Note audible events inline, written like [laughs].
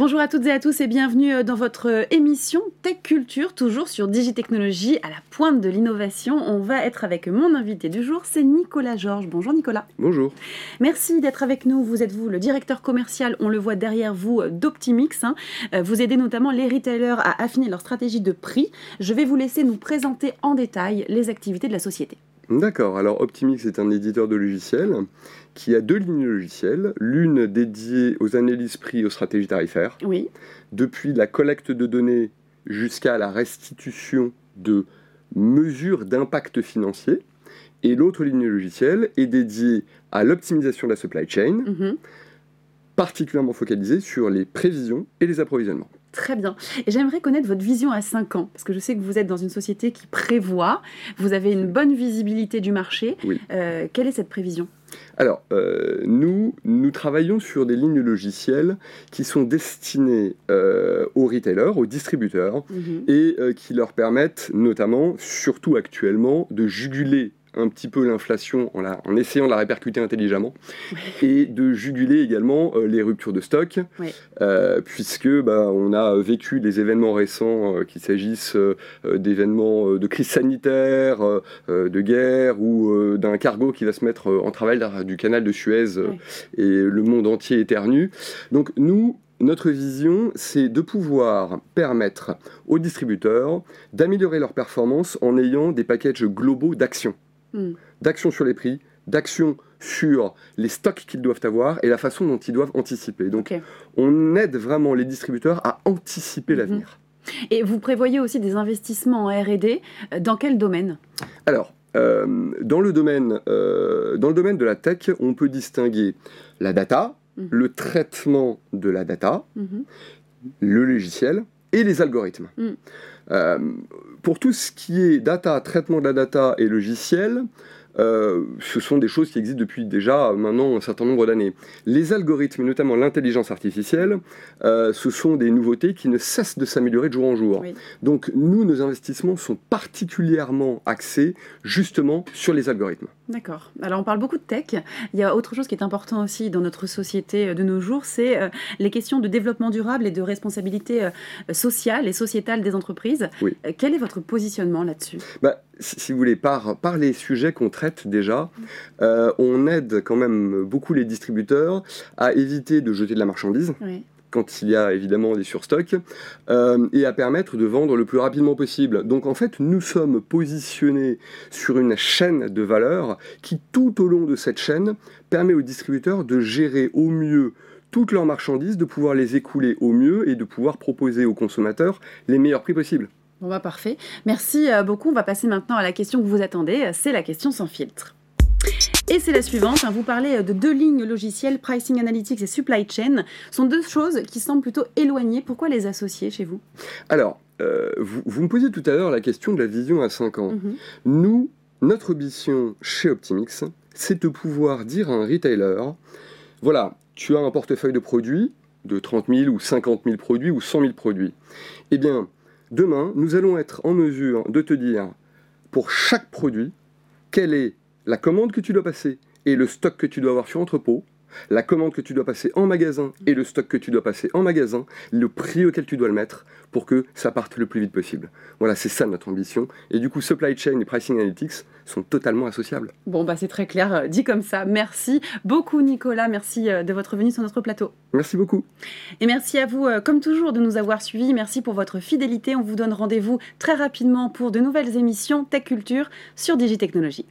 Bonjour à toutes et à tous et bienvenue euh, dans votre euh, émission Tech Culture, toujours sur Digitechnologie, à la pointe de l'innovation. On va être avec mon invité du jour, c'est Nicolas Georges. Bonjour Nicolas. Bonjour. Merci d'être avec nous. Vous êtes vous le directeur commercial, on le voit derrière vous, euh, d'Optimix. Hein. Vous aidez notamment les retailers à affiner leur stratégie de prix. Je vais vous laisser nous présenter en détail les activités de la société. D'accord, alors Optimix est un éditeur de logiciels qui a deux lignes logicielles, l'une dédiée aux analyses prix et aux stratégies tarifaires. Oui. Depuis la collecte de données jusqu'à la restitution de mesures d'impact financier. Et l'autre ligne logicielle est dédiée à l'optimisation de la supply chain, mhm. particulièrement focalisée sur les prévisions et les approvisionnements. Très bien. Et j'aimerais connaître votre vision à 5 ans, parce que je sais que vous êtes dans une société qui prévoit, vous avez une bonne visibilité du marché. Euh, quelle est cette prévision? Alors, euh, nous, nous travaillons sur des lignes logicielles qui sont destinées euh, aux retailers, aux distributeurs, mhm. et qui leur permettent notamment, surtout actuellement, de juguler un petit peu l'inflation en, en, essayant de la répercuter intelligemment [laughs] et de juguler également euh, les ruptures de stock euh, puisque bah, on a vécu des événements récents euh, qu'il s'agisse d'événements de crise sanitaire, de guerre ou d'un cargo qui va se mettre en travail du canal de Suez et le monde entier éternue. Donc nous, notre vision, c'est de pouvoir permettre aux distributeurs d'améliorer leur performance en ayant des packages globaux d'action. Hmm. d'action sur les prix, d'action sur les stocks qu'ils doivent avoir et la façon dont ils doivent anticiper. Donc on aide vraiment les distributeurs à anticiper mhm. l'avenir. Et vous prévoyez aussi des investissements en RD. Dans quel domaine? Alors, euh, dans, le domaine, euh, dans le domaine de la tech, on peut distinguer la data, mhm. le traitement de la data, mhm. le logiciel et les algorithmes. Euh, pour tout ce qui est data, traitement de la data et logiciel, euh, ce sont des choses qui existent depuis déjà maintenant un certain nombre d'années. Les algorithmes, notamment l'intelligence artificielle, euh, ce sont des nouveautés qui ne cessent de s'améliorer de jour en jour. Donc nous, nos investissements sont particulièrement axés justement sur les algorithmes. D'accord. Alors on parle beaucoup de tech. Il y a autre chose qui est important aussi dans notre société euh, de nos jours, c'est les questions de développement durable et de responsabilité sociale et sociétale des entreprises. Quel est votre positionnement là-dessus? Bah, si vous voulez, par, par les sujets qu'on traite déjà, euh, on aide quand même beaucoup les distributeurs à éviter de jeter de la marchandise. quand il y a évidemment des surstocks, euh, et à permettre de vendre le plus rapidement possible. Donc en fait, nous sommes positionnés sur une chaîne de valeur qui, tout au long de cette chaîne, permet aux distributeurs de gérer au mieux toutes leurs marchandises, de pouvoir les écouler au mieux et de pouvoir proposer aux consommateurs les meilleurs prix possibles. Bon bah parfait. Merci euh, beaucoup. On va passer maintenant à la question que vous attendez. C'est la question sans filtre. Et c'est la suivante. Hein. Vous parlez euh, de deux lignes logicielles, Pricing Analytics et Supply Chain. Ce sont deux choses qui semblent plutôt éloignées. Pourquoi les associer chez vous? Alors, euh, vous, me posiez tout à l'heure la question de la vision à 5 ans. Mhm. Nous, notre ambition chez Optimix, c'est de pouvoir dire à un retailer, voilà, tu as un portefeuille de produits de 30 000 ou 50 000 produits ou 100 000 produits. Eh bien, Demain, nous allons être en mesure de te dire, pour chaque produit, quelle est la commande que tu dois passer et le stock que tu dois avoir sur entrepôt, la commande que tu dois passer en magasin et le stock que tu dois passer en magasin, le prix auquel tu dois le mettre pour que ça parte le plus vite possible. Voilà, c'est ça notre ambition. Et du coup, supply chain et pricing analytics sont totalement associables. Bon, bah c'est très clair, euh, dit comme ça. Merci beaucoup Nicolas, merci euh, de votre venue sur notre plateau. Merci beaucoup. Et merci à vous, euh, comme toujours, de nous avoir suivis. Merci pour votre fidélité. On vous donne rendez-vous très rapidement pour de nouvelles émissions Tech Culture sur Digitechnologie.